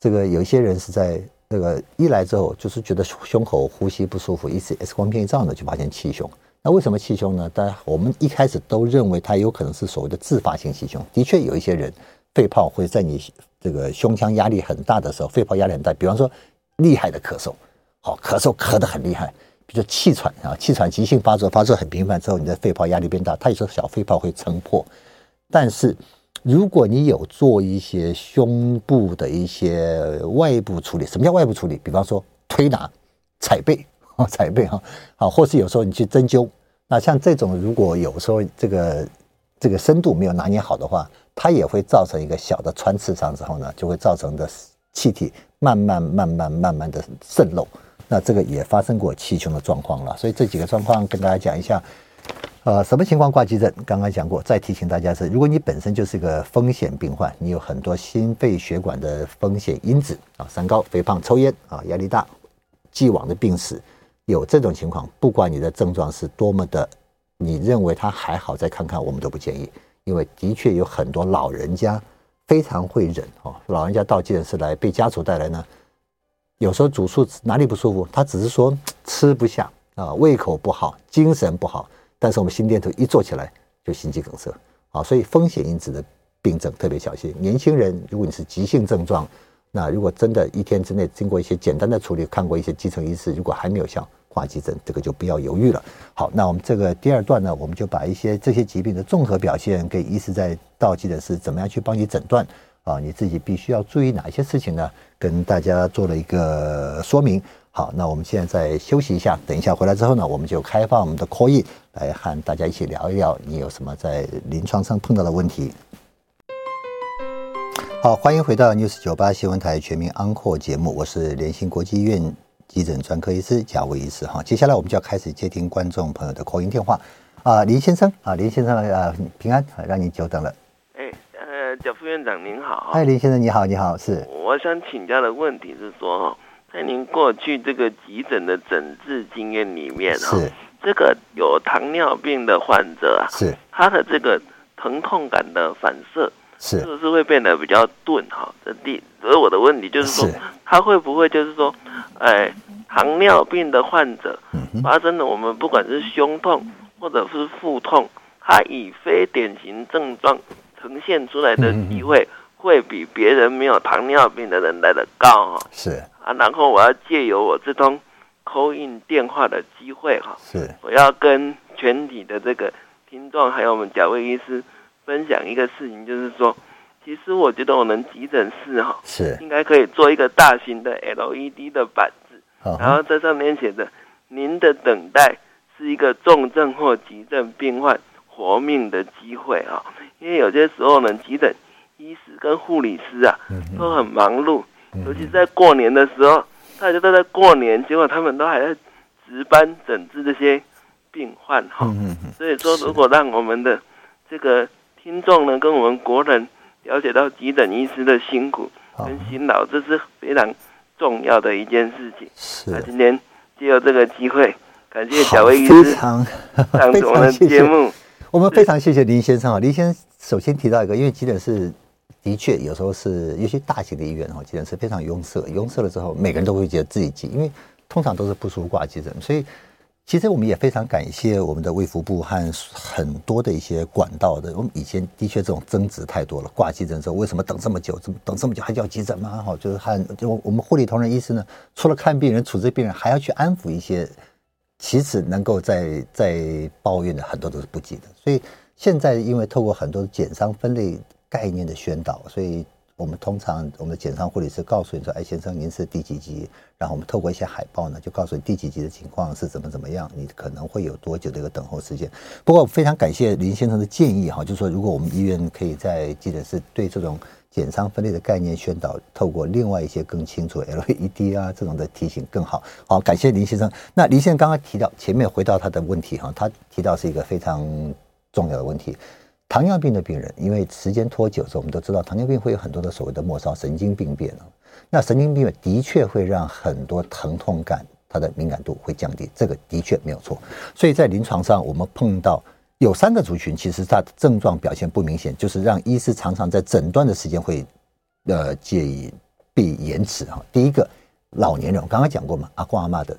这个有一些人是在那个一来之后，就是觉得胸口呼吸不舒服，一次 X 光片一照呢，就发现气胸。那为什么气胸呢？当然我们一开始都认为它有可能是所谓的自发性气胸，的确有一些人肺泡会在你。这个胸腔压力很大的时候，肺泡压力很大，比方说厉害的咳嗽，好咳嗽咳得很厉害，比如说气喘啊，气喘急性发作，发作很频繁之后，你的肺泡压力变大，它有时候小肺泡会撑破。但是如果你有做一些胸部的一些外部处理，什么叫外部处理？比方说推拿、踩背啊，踩背哈，好，或是有时候你去针灸，那像这种如果有时候这个这个深度没有拿捏好的话。它也会造成一个小的穿刺伤之后呢，就会造成的气体慢慢、慢慢、慢慢的渗漏。那这个也发生过气胸的状况了。所以这几个状况跟大家讲一下。呃，什么情况挂急诊？刚刚讲过，再提醒大家是：如果你本身就是一个风险病患，你有很多心肺血管的风险因子啊，三高、肥胖、抽烟啊，压力大，既往的病史，有这种情况，不管你的症状是多么的，你认为他还好，再看看，我们都不建议。因为的确有很多老人家非常会忍哦，老人家到急诊室来被家属带来呢，有时候主诉哪里不舒服，他只是说吃不下啊，胃口不好，精神不好，但是我们心电图一做起来就心肌梗塞啊，所以风险因子的病症特别小心。年轻人，如果你是急性症状，那如果真的一天之内经过一些简单的处理，看过一些基层医师，如果还没有效，化急诊，这个就不要犹豫了。好，那我们这个第二段呢，我们就把一些这些疾病的综合表现给医师在到急诊室怎么样去帮你诊断啊，你自己必须要注意哪些事情呢？跟大家做了一个说明。好，那我们现在休息一下，等一下回来之后呢，我们就开放我们的 call in 来和大家一起聊一聊，你有什么在临床上碰到的问题。好，欢迎回到 News 九八新闻台全民安扣节目，我是联兴国际医院急诊专科医师贾维医师哈。接下来我们就要开始接听观众朋友的 call in 电话啊，林先生啊，林先生啊，平安，让您久等了。哎，呃，贾副院长您好。嗨，林先生你好，你好，是。我想请教的问题是说，在您过去这个急诊的诊治经验里面哈，是这个有糖尿病的患者啊，是他的这个疼痛感的反射。是，是不是会变得比较钝？哈，这第，所以我的问题就是说，他会不会就是说，哎，糖尿病的患者发生了我们不管是胸痛或者是腹痛，他以非典型症状呈现出来的机会，会比别人没有糖尿病的人来的高？哈，是啊，然后我要借由我这通 call in 电话的机会，哈，是，我要跟全体的这个听众还有我们贾卫医师。分享一个事情，就是说，其实我觉得我们急诊室哈，是。应该可以做一个大型的 LED 的板子，然后在上面写着“您的等待是一个重症或急症病患活命的机会”啊，因为有些时候呢，急诊医师跟护理师啊都很忙碌，尤其在过年的时候，大家都在过年，结果他们都还在值班诊治这些病患哈，所以说如果让我们的这个听众呢，跟我们国人了解到急诊医师的辛苦跟辛劳，这是非常重要的一件事情。是，那今天借由这个机会，感谢小薇医师上我们的节目。我们非常谢谢林先生啊，林先生首先提到一个，因为急诊是的确有时候是尤其大型的医院哦，急诊是非常拥塞，拥塞了之后，每个人都会觉得自己急，因为通常都是不舒服挂急诊，所以。其实我们也非常感谢我们的卫福部和很多的一些管道的。我们以前的确这种争执太多了。挂急诊的时候为什么等这么久？怎么等这么久还叫急诊吗？哈，就是和就我们护理同仁医师呢，除了看病人、处置病人，还要去安抚一些，其实能够在在抱怨的很多都是不急的。所以现在因为透过很多检伤分类概念的宣导，所以。我们通常，我们的检伤护理师告诉你说：“哎，先生，您是第几级？”然后我们透过一些海报呢，就告诉你第几级的情况是怎么怎么样，你可能会有多久的一个等候时间。不过非常感谢林先生的建议哈，就是说如果我们医院可以在急诊室对这种检伤分类的概念宣导，透过另外一些更清楚 LED 啊这种的提醒更好。好，感谢林先生。那林先生刚刚提到前面回到他的问题哈，他提到是一个非常重要的问题。糖尿病的病人，因为时间拖久之后，我们都知道糖尿病会有很多的所谓的末梢神经病变。那神经病变的确会让很多疼痛感它的敏感度会降低，这个的确没有错。所以在临床上，我们碰到有三个族群，其实它的症状表现不明显，就是让医师常常在诊断的时间会呃介意被延迟哈。第一个，老年人，我刚刚讲过嘛，阿公阿嬷的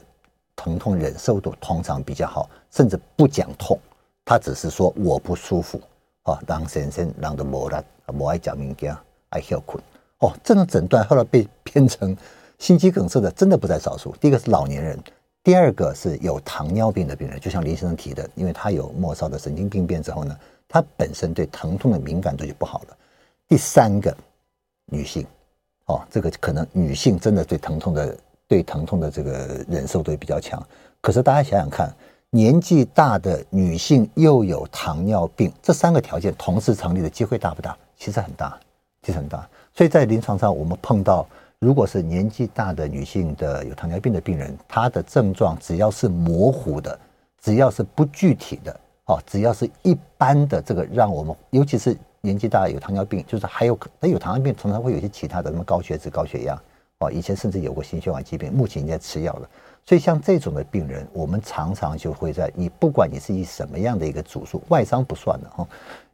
疼痛忍受度通常比较好，甚至不讲痛，他只是说我不舒服。哦，当先生让的无力，无爱讲物件，爱休困。哦，这种诊断后来被变成心肌梗塞的，真的不在少数。第一个是老年人，第二个是有糖尿病的病人，就像林先生提的，因为他有末梢的神经病变之后呢，他本身对疼痛的敏感度就不好了。第三个，女性，哦，这个可能女性真的对疼痛的对疼痛的这个忍受度比较强。可是大家想想看。年纪大的女性又有糖尿病，这三个条件同时成立的机会大不大？其实很大，其实很大。所以在临床上，我们碰到如果是年纪大的女性的有糖尿病的病人，她的症状只要是模糊的，只要是不具体的，哦，只要是一般的，这个让我们，尤其是年纪大有糖尿病，就是还有她有糖尿病，常常会有一些其他的什么高血脂、高血压，哦，以前甚至有过心血管疾病，目前已经在吃药了。所以像这种的病人，我们常常就会在你不管你是以什么样的一个主诉，外伤不算的哈，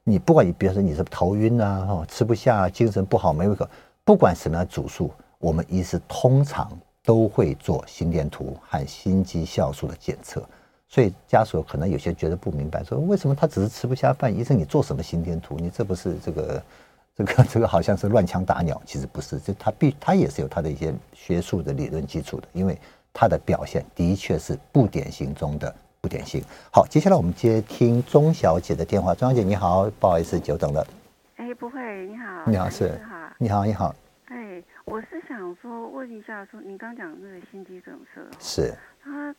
你不管你比如说你是头晕啊，哈，吃不下，精神不好，没胃口，不管什么样的主诉，我们医师通常都会做心电图和心肌酵素的检测。所以家属可能有些觉得不明白，说为什么他只是吃不下饭，医生你做什么心电图？你这不是这个这个这个好像是乱枪打鸟？其实不是，这他必他也是有他的一些学术的理论基础的，因为。它的表现的确是不典型中的不典型。好，接下来我们接听钟小姐的电话。钟小姐你好，不好意思久等了。哎，不会，你好，你好是，你好你好。哎，我是想说问一下，说你刚讲那个心肌梗塞，是，他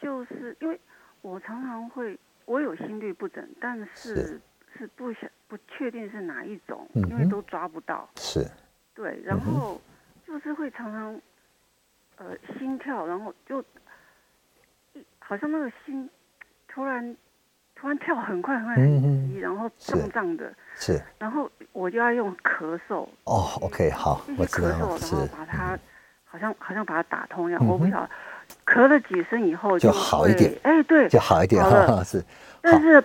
就是因为我常常会，我有心律不整，但是是，是不想不确定是哪一种，嗯，因为都抓不到。是，对，然后就是会常常。呃，心跳，然后就一好像那个心突然突然跳很快很快很急，嗯，然后胀胀的，是，然后我就要用咳嗽。哦，OK，好，我知道，然后。把它好像好像把它打通一样，嗯，我不晓得咳了几声以后就，就好一点，哎，对，就好一点，哈，是，但是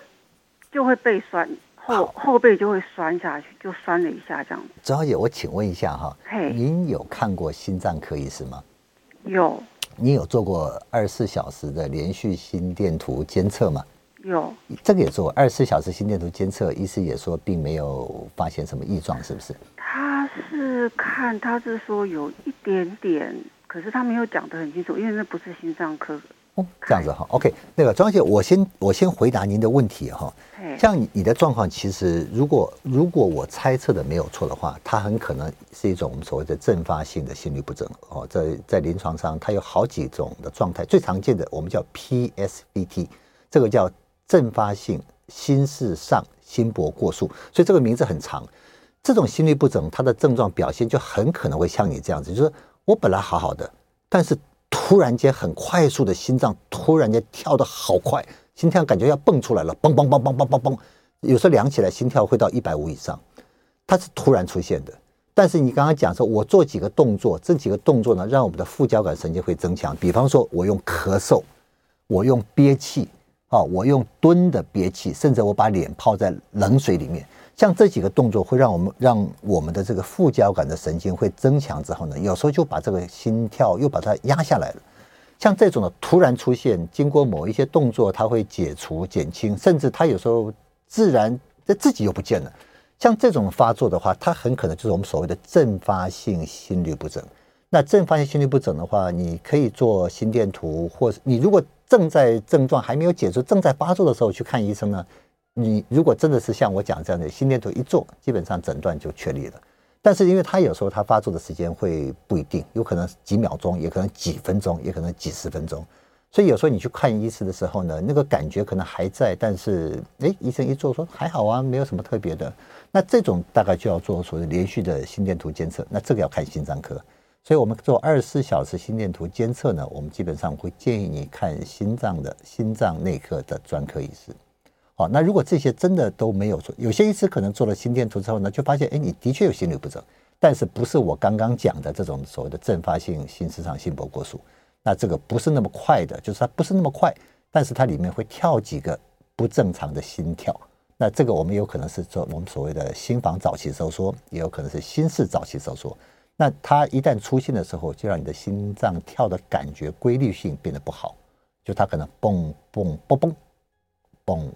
就会被酸，后后背就会酸下去，就酸了一下这样子。钟小姐，我请问一下哈，您有看过心脏科医师吗？有，你有做过二十四小时的连续心电图监测吗？有，这个也做过二十四小时心电图监测，医师也说并没有发现什么异状，是不是？他是看，他是说有一点点，可是他没有讲得很清楚，因为那不是心脏科。哦，这样子哈，OK，那个庄姐，我先我先回答您的问题哈。像你的状况，其实如果如果我猜测的没有错的话，它很可能是一种我们所谓的阵发性的心律不整哦。在在临床上，它有好几种的状态，最常见的我们叫 PSVT，这个叫阵发性心室上心搏过速，所以这个名字很长。这种心律不整，它的症状表现就很可能会像你这样子，就是我本来好好的，但是。突然间很快速的心脏突然间跳得好快，心跳感觉要蹦出来了，嘣嘣嘣嘣嘣嘣嘣，有时候量起来心跳会到一百五以上，它是突然出现的。但是你刚刚讲说，我做几个动作，这几个动作呢，让我们的副交感神经会增强。比方说，我用咳嗽，我用憋气，啊，我用蹲的憋气，甚至我把脸泡在冷水里面。像这几个动作会让我们让我们的这个副交感的神经会增强之后呢，有时候就把这个心跳又把它压下来了。像这种的突然出现，经过某一些动作，它会解除减轻，甚至它有时候自然这自己又不见了。像这种发作的话，它很可能就是我们所谓的阵发性心律不整。那阵发性心律不整的话，你可以做心电图，或是你如果正在症状还没有解除、正在发作的时候去看医生呢。你如果真的是像我讲这样的心电图一做，基本上诊断就确立了。但是因为他有时候他发作的时间会不一定，有可能几秒钟，也可能几分钟，也可能几十分钟。所以有时候你去看医师的时候呢，那个感觉可能还在，但是诶，医生一做说还好啊，没有什么特别的。那这种大概就要做所谓连续的心电图监测，那这个要看心脏科。所以我们做二十四小时心电图监测呢，我们基本上会建议你看心脏的心脏内科的专科医师。好，那如果这些真的都没有做，有些医师可能做了心电图之后呢，就发现，哎，你的确有心律不整，但是不是我刚刚讲的这种所谓的阵发性心室上心搏过速，那这个不是那么快的，就是它不是那么快，但是它里面会跳几个不正常的心跳，那这个我们有可能是做我们所谓的心房早期收缩，也有可能是心室早期收缩，那它一旦出现的时候，就让你的心脏跳的感觉规律性变得不好，就它可能蹦蹦蹦蹦蹦。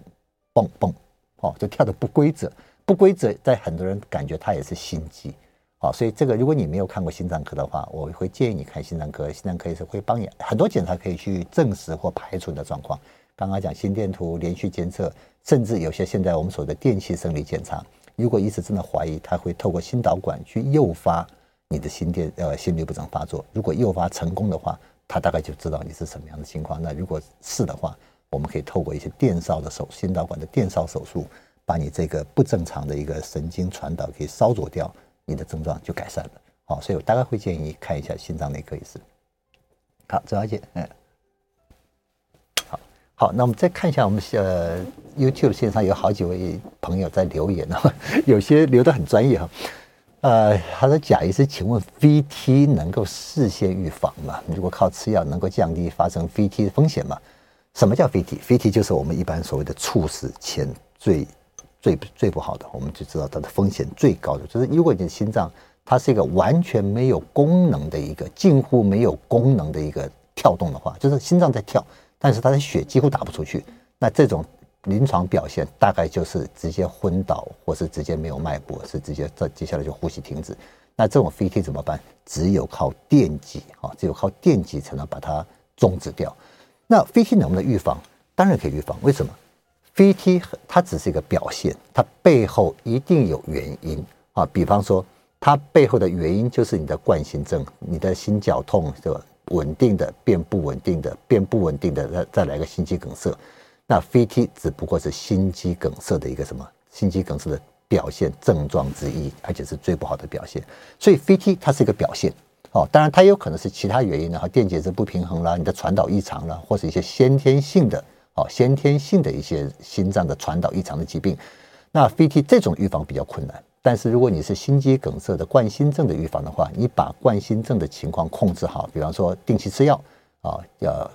蹦蹦，哦，就跳得不规则，不规则，在很多人感觉它也是心悸，哦，所以这个如果你没有看过心脏科的话，我会建议你看心脏科，心脏科医生会帮你很多检查可以去证实或排除你的状况。刚刚讲心电图连续监测，甚至有些现在我们所谓的电气生理检查，如果医生真的怀疑，他会透过心导管去诱发你的心电呃心律不整发作。如果诱发成功的话，他大概就知道你是什么样的情况。那如果是的话，我们可以透过一些电烧的手心导管的电烧手术，把你这个不正常的一个神经传导给烧灼掉，你的症状就改善了。好，所以我大概会建议看一下心脏内科医师。好，周小姐，嗯，好好，那我们再看一下我们呃 YouTube 线上有好几位朋友在留言啊，有些留得很专业哈。呃，他说贾医师，请问 VT 能够事先预防吗？如果靠吃药能够降低发生 VT 的风险吗？什么叫飞踢？飞踢就是我们一般所谓的猝死前最最最不好的，我们就知道它的风险最高的，就是如果你的心脏它是一个完全没有功能的一个近乎没有功能的一个跳动的话，就是心脏在跳，但是它的血几乎打不出去，那这种临床表现大概就是直接昏倒，或是直接没有脉搏，是直接这接下来就呼吸停止。那这种飞踢怎么办？只有靠电击啊，只有靠电击才能把它终止掉。那 VT 能不能预防？当然可以预防。为什么？VT 它只是一个表现，它背后一定有原因啊。比方说，它背后的原因就是你的冠心症，你的心绞痛，对吧？稳定的变不稳定的，变不稳定的，再再来个心肌梗塞。那 VT 只不过是心肌梗塞的一个什么？心肌梗塞的表现症状之一，而且是最不好的表现。所以 VT 它是一个表现哦，当然它有可能是其他原因的哈，电解质不平衡了，你的传导异常了，或是一些先天性的哦，先天性的一些心脏的传导异常的疾病。那 VT 这种预防比较困难，但是如果你是心肌梗塞的冠心症的预防的话，你把冠心症的情况控制好，比方说定期吃药啊，要。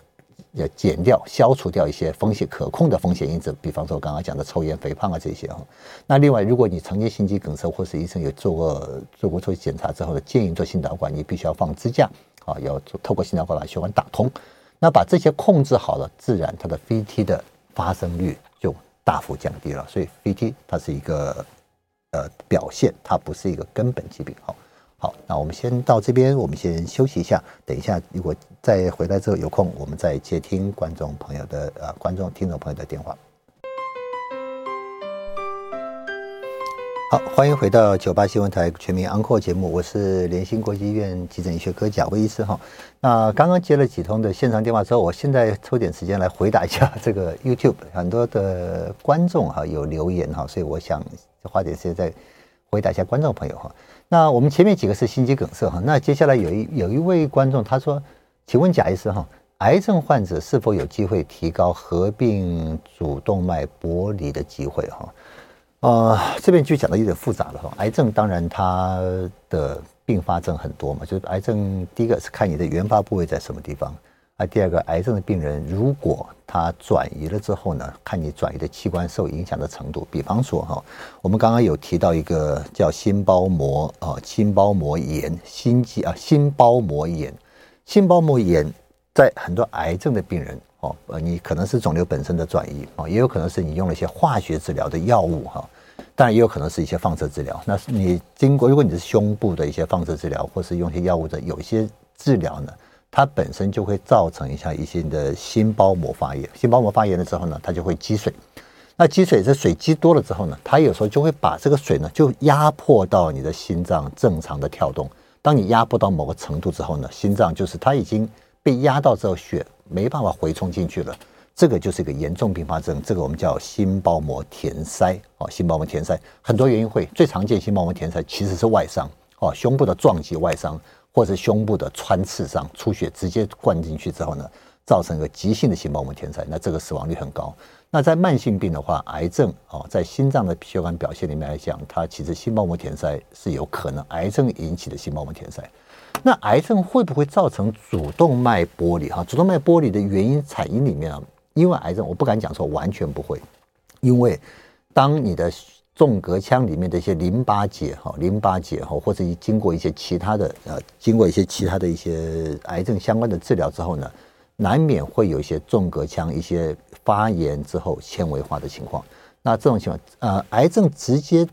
要减掉、消除掉一些风险可控的风险因子，比方说我刚刚讲的抽烟、肥胖啊这些哈。那另外，如果你曾经心肌梗塞，或是医生有做过做过做检查之后的建议做心导管，你必须要放支架啊，要做透过心导管把血管打通。那把这些控制好了，自然它的 VT 的发生率就大幅降低了。所以 VT 它是一个呃表现，它不是一个根本疾病。好。好，那我们先到这边，我们先休息一下。等一下，如果再回来之后有空，我们再接听观众朋友的呃，观众听众朋友的电话。好，欢迎回到九八新闻台全民安扣节目，我是联兴国际医院急诊医学科贾威医师哈。那刚刚接了几通的现场电话之后，我现在抽点时间来回答一下这个 YouTube 很多的观众哈有留言哈，所以我想花点时间再回答一下观众朋友哈。那我们前面几个是心肌梗塞哈，那接下来有一有一位观众他说，请问贾医师哈，癌症患者是否有机会提高合并主动脉剥离的机会哈？呃，这边就讲的有点复杂了哈。癌症当然它的并发症很多嘛，就是癌症第一个是看你的原发部位在什么地方。啊，第二个，癌症的病人如果他转移了之后呢，看你转移的器官受影响的程度。比方说哈，我们刚刚有提到一个叫心包膜啊，心包膜炎、心肌啊，心包膜炎、心包膜炎，在很多癌症的病人哦，呃，你可能是肿瘤本身的转移啊，也有可能是你用了一些化学治疗的药物哈，当然也有可能是一些放射治疗。那是你经过，如果你是胸部的一些放射治疗，或是用一些药物的，有一些治疗呢。它本身就会造成一下一些的心包膜发炎，心包膜发炎了之后呢，它就会积水。那积水，这水积多了之后呢，它有时候就会把这个水呢，就压迫到你的心脏正常的跳动。当你压迫到某个程度之后呢，心脏就是它已经被压到之后，血没办法回冲进去了。这个就是一个严重并发症，这个我们叫心包膜填塞哦，心包膜填塞很多原因会，最常见心包膜填塞其实是外伤哦，胸部的撞击外伤。或者胸部的穿刺伤出血直接灌进去之后呢，造成一个急性的心包膜填塞，那这个死亡率很高。那在慢性病的话，癌症哦，在心脏的血管表现里面来讲，它其实心包膜填塞是有可能癌症引起的心包膜填塞。那癌症会不会造成主动脉剥离？哈，主动脉剥离的原因产因里面啊，因为癌症我不敢讲说完全不会，因为当你的。纵隔腔里面的一些淋巴结哈，淋巴结哈，或者经过一些其他的呃，经过一些其他的一些癌症相关的治疗之后呢，难免会有一些纵隔腔一些发炎之后纤维化的情况。那这种情况，呃，癌症直接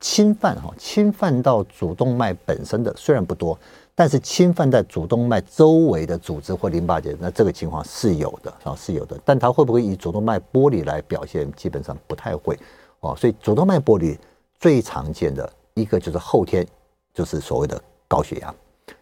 侵犯哈，侵犯到主动脉本身的虽然不多，但是侵犯在主动脉周围的组织或淋巴结，那这个情况是有的啊，是有的。但它会不会以主动脉剥离来表现？基本上不太会。哦，所以主动脉剥离最常见的一个就是后天，就是所谓的高血压；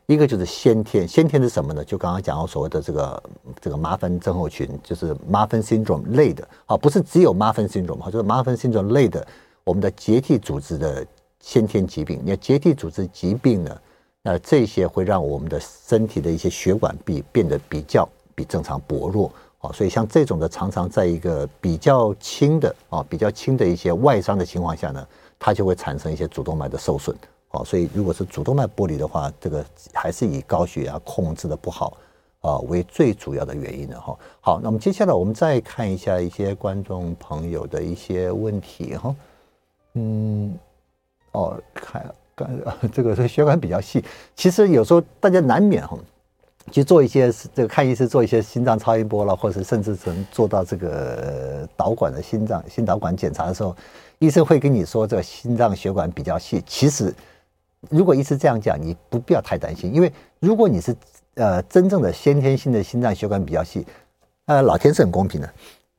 一个就是先天，先天是什么呢？就刚刚讲到所谓的这个这个马芬症候群，就是 Marfan syndrome 类的啊，不是只有 Marfan syndrome 哈，就是 Marfan syndrome 类的我们的结缔组织的先天疾病。那结缔组织疾病呢，那这些会让我们的身体的一些血管壁变得比较比正常薄弱。哦，所以像这种的，常常在一个比较轻的啊，比较轻的一些外伤的情况下呢，它就会产生一些主动脉的受损。哦，所以如果是主动脉剥离的话，这个还是以高血压控制的不好啊为最主要的原因的哈。好，那么接下来我们再看一下一些观众朋友的一些问题哈。嗯，哦，看，刚 这个是血管比较细，其实有时候大家难免哈。去做一些这个看医师做一些心脏超音波了，或者甚至能做到这个导管的心脏心导管检查的时候，医生会跟你说这个心脏血管比较细。其实如果医师这样讲，你不必要太担心，因为如果你是呃真正的先天性的心脏血管比较细，呃，老天是很公平的，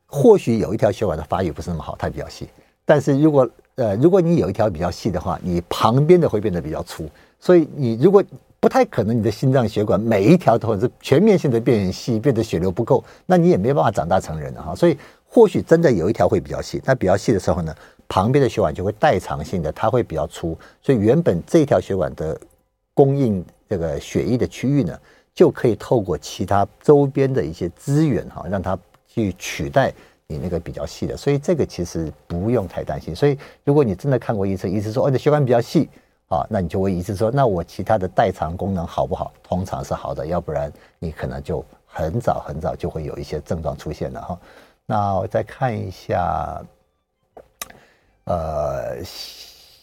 或许有一条血管的发育不是那么好，它比较细，但是如果呃如果你有一条比较细的话，你旁边的会变得比较粗，所以你如果不太可能你的心脏血管每一条都是全面性的变细，变得血流不够，那你也没办法长大成人的哈，所以。或许真的有一条会比较细，那比较细的时候呢，旁边的血管就会代偿性的，它会比较粗，所以原本这条血管的供应这个血液的区域呢，就可以透过其他周边的一些资源哈，让它去取代你那个比较细的，所以这个其实不用太担心。所以如果你真的看过医生，医生说哦，你的血管比较细啊，那你就会一直说，那我其他的代偿功能好不好？通常是好的，要不然你可能就很早很早就会有一些症状出现了哈。那我再看一下，呃，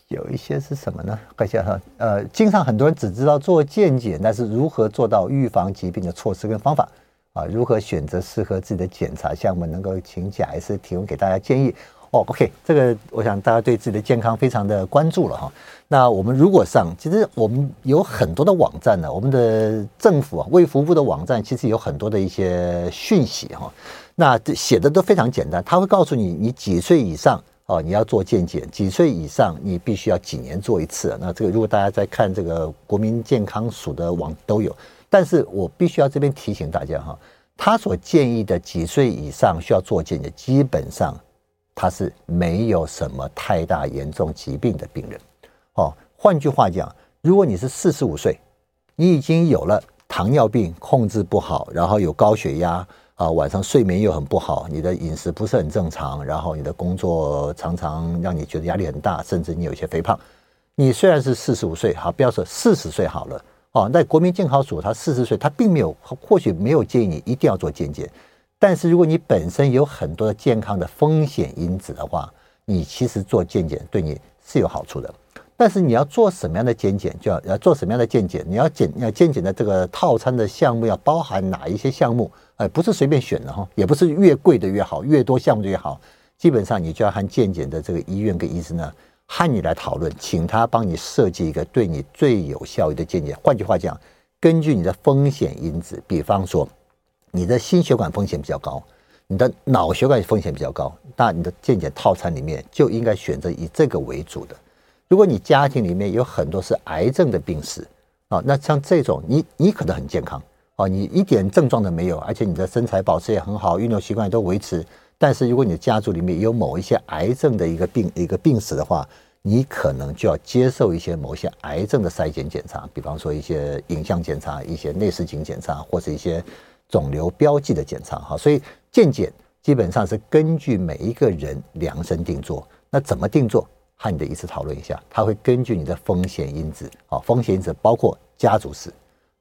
有一些是什么呢？看一下哈，呃，经常很多人只知道做健检，但是如何做到预防疾病的措施跟方法啊？如何选择适合自己的检查项目？能够请贾医师提供给大家建议。哦，OK，这个我想大家对自己的健康非常的关注了哈。那我们如果上，其实我们有很多的网站呢，我们的政府啊，卫福部的网站其实有很多的一些讯息哈。那写的都非常简单，他会告诉你，你几岁以上哦，你要做健检；几岁以上，你必须要几年做一次。那这个如果大家在看这个国民健康署的网都有，但是我必须要这边提醒大家哈，他所建议的几岁以上需要做健检，基本上。他是没有什么太大严重疾病的病人，哦，换句话讲，如果你是四十五岁，你已经有了糖尿病，控制不好，然后有高血压啊，晚上睡眠又很不好，你的饮食不是很正常，然后你的工作常常让你觉得压力很大，甚至你有些肥胖。你虽然是四十五岁，好，不要说四十岁好了，哦，那国民健康署他四十岁，他并没有，或许没有建议你一定要做健检。但是如果你本身有很多的健康的风险因子的话，你其实做健检对你是有好处的。但是你要做什么样的健检，就要要做什么样的健检，你要检要健检的这个套餐的项目要包含哪一些项目？哎，不是随便选的哈，也不是越贵的越好，越多项目的越好。基本上你就要和健检的这个医院跟医生呢，和你来讨论，请他帮你设计一个对你最有效益的健检。换句话讲，根据你的风险因子，比方说。你的心血管风险比较高，你的脑血管风险比较高，那你的健检套餐里面就应该选择以这个为主的。如果你家庭里面有很多是癌症的病史啊，那像这种你你可能很健康啊，你一点症状都没有，而且你的身材保持也很好，运动习惯也都维持。但是如果你的家族里面有某一些癌症的一个病一个病史的话，你可能就要接受一些某些癌症的筛检检查，比方说一些影像检查、一些内视镜检查或者一些。肿瘤标记的检查，哈，所以健检基本上是根据每一个人量身定做。那怎么定做？和你的医师讨论一下。他会根据你的风险因子，啊，风险因子包括家族史，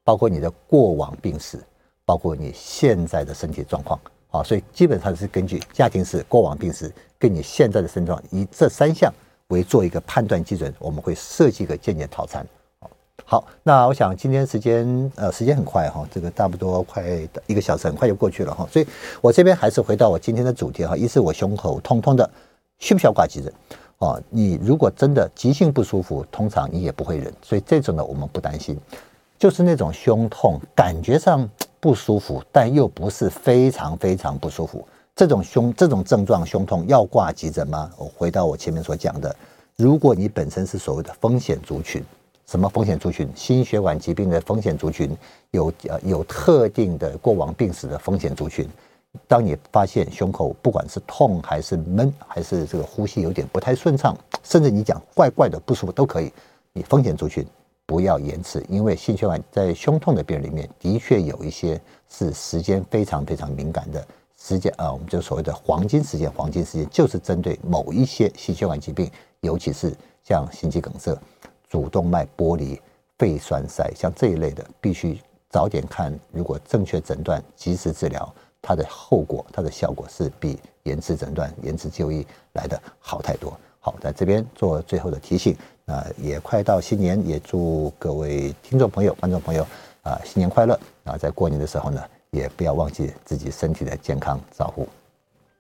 包括你的过往病史，包括你现在的身体状况，啊，所以基本上是根据家庭史、过往病史跟你现在的身状，以这三项为做一个判断基准，我们会设计一个健检套餐。好，那我想今天时间呃时间很快哈，这个差不多快一个小时很快就过去了哈，所以我这边还是回到我今天的主题哈，一是我胸口痛痛的，需不需要挂急诊？哦，你如果真的急性不舒服，通常你也不会忍，所以这种呢我们不担心，就是那种胸痛感觉上不舒服，但又不是非常非常不舒服，这种胸这种症状胸痛要挂急诊吗？我回到我前面所讲的，如果你本身是所谓的风险族群。什么风险族群？心血管疾病的风险族群，有呃有特定的过往病史的风险族群。当你发现胸口不管是痛还是闷，还是这个呼吸有点不太顺畅，甚至你讲怪怪的不舒服都可以，你风险族群不要延迟，因为心血管在胸痛的病人里面的确有一些是时间非常非常敏感的时间啊，我们就所谓的黄金时间，黄金时间就是针对某一些心血管疾病，尤其是像心肌梗塞。主动脉剥离、肺栓塞，像这一类的，必须早点看。如果正确诊断、及时治疗，它的后果、它的效果是比延迟诊断、延迟就医来的好太多。好，在这边做最后的提醒。那也快到新年，也祝各位听众朋友、观众朋友啊，新年快乐！啊，在过年的时候呢，也不要忘记自己身体的健康照护。